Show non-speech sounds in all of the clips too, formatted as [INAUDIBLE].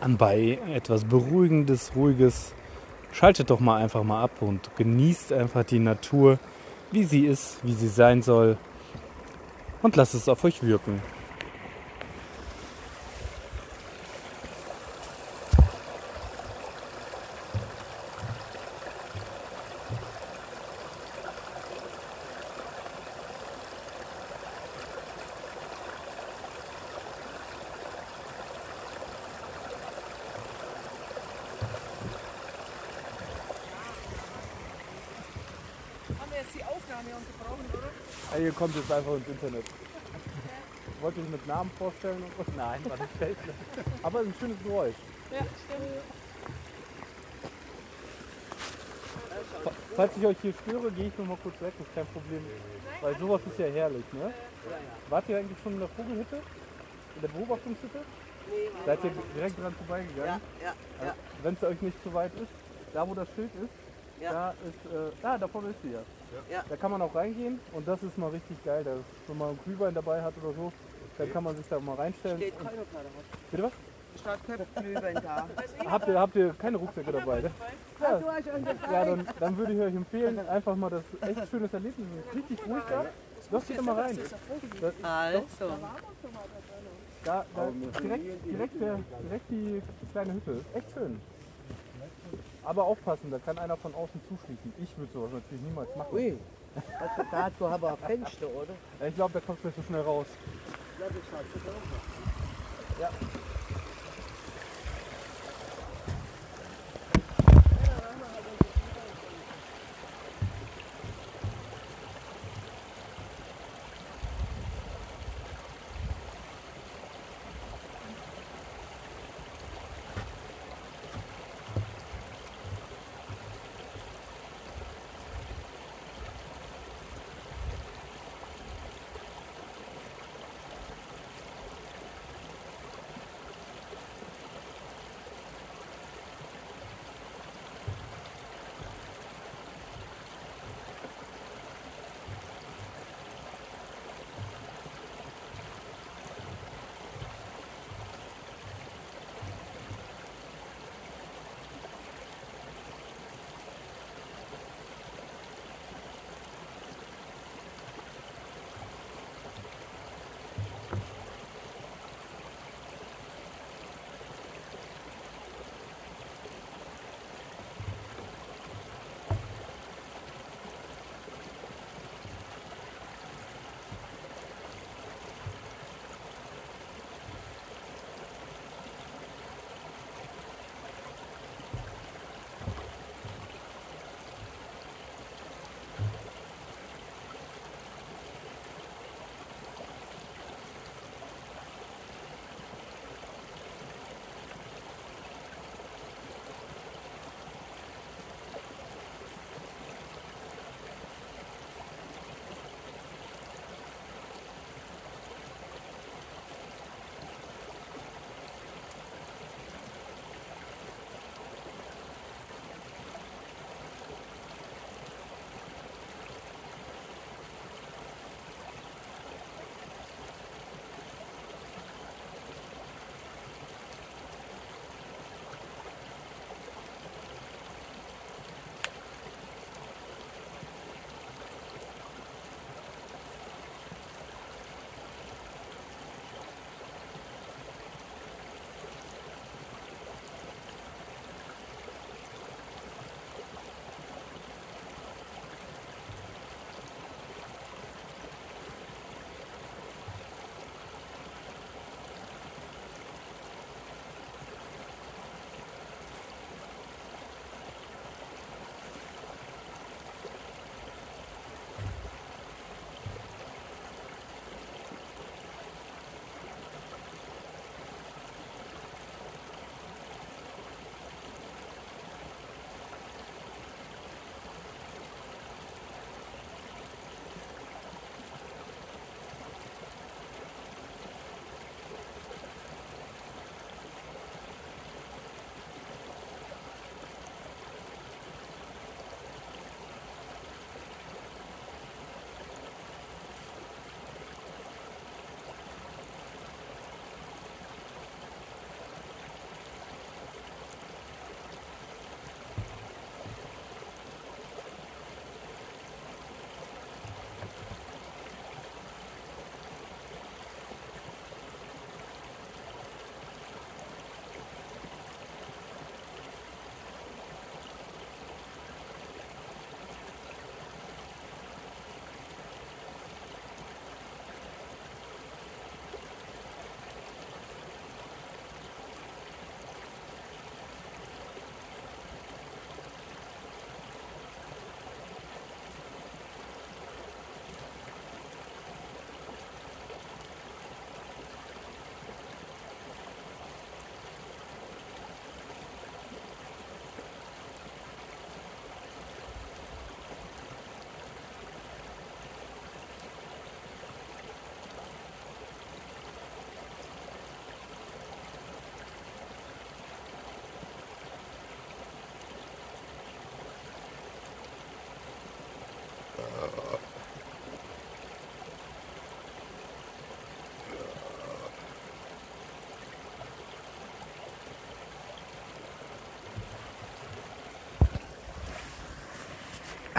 Anbei etwas Beruhigendes, Ruhiges. Schaltet doch mal einfach mal ab und genießt einfach die Natur, wie sie ist, wie sie sein soll. Und lasst es auf euch wirken. Jetzt die Aufnahme unterbrochen, oder? Hey, ihr kommt jetzt einfach ins Internet. Wollt ihr euch mit Namen vorstellen? [LAUGHS] Nein, war nicht. Aber ein schönes Geräusch. Ja, stimmt. Fa- Falls ich euch hier störe, gehe ich noch mal kurz weg, das ist kein Problem. Weil sowas ist ja herrlich, ne? Wart ihr eigentlich schon in der Vogelhütte? In der Beobachtungshütte? Seid ihr direkt dran vorbeigegangen? Ja, ja. Wenn es euch nicht zu weit ist, da wo das Schild ist, Ja. da ist, äh, da, da vorne ist sie ja. Ja. Da kann man auch reingehen und das ist mal richtig geil. Da, wenn man einen Glühwein dabei hat oder so, dann kann man sich da mal reinstellen. Steht Und, was. bitte was? Statt da. Habt ihr, habt ihr keine Rucksäcke dabei? Ne? Ja, ja dann, dann würde ich euch empfehlen, einfach mal das echt schönes Erlebnis. Richtig ruhig da. Dich da mal rein. Also. Da, da direkt, direkt, der, direkt die kleine Hütte. Echt schön. Aber aufpassen, da kann einer von außen zuschließen. Ich würde sowas natürlich niemals machen. Ui. Also dazu haben wir ein Fenster, oder? Ich glaube, da kommst du nicht so schnell raus. Ja, das so aus. Ja.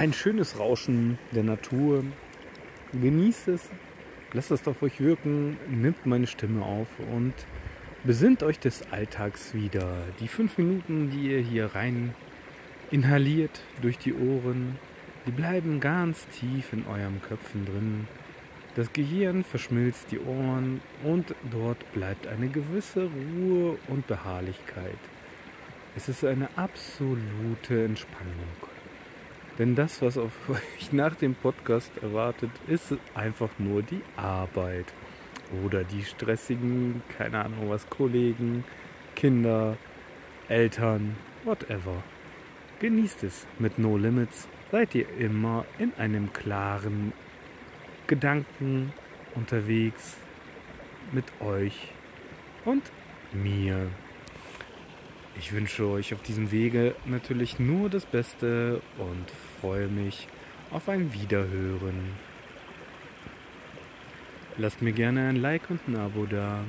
Ein schönes Rauschen der Natur. Genießt es, lasst es auf euch wirken, nimmt meine Stimme auf und besinnt euch des Alltags wieder. Die fünf Minuten, die ihr hier rein inhaliert durch die Ohren, die bleiben ganz tief in eurem Köpfen drin. Das Gehirn verschmilzt die Ohren und dort bleibt eine gewisse Ruhe und Beharrlichkeit. Es ist eine absolute Entspannung. Denn das, was auf [LAUGHS] euch nach dem Podcast erwartet, ist einfach nur die Arbeit. Oder die stressigen, keine Ahnung was, Kollegen, Kinder, Eltern, whatever. Genießt es mit No Limits. Seid ihr immer in einem klaren Gedanken unterwegs mit euch und mir. Ich wünsche euch auf diesem Wege natürlich nur das Beste und freue mich auf ein Wiederhören. Lasst mir gerne ein Like und ein Abo da.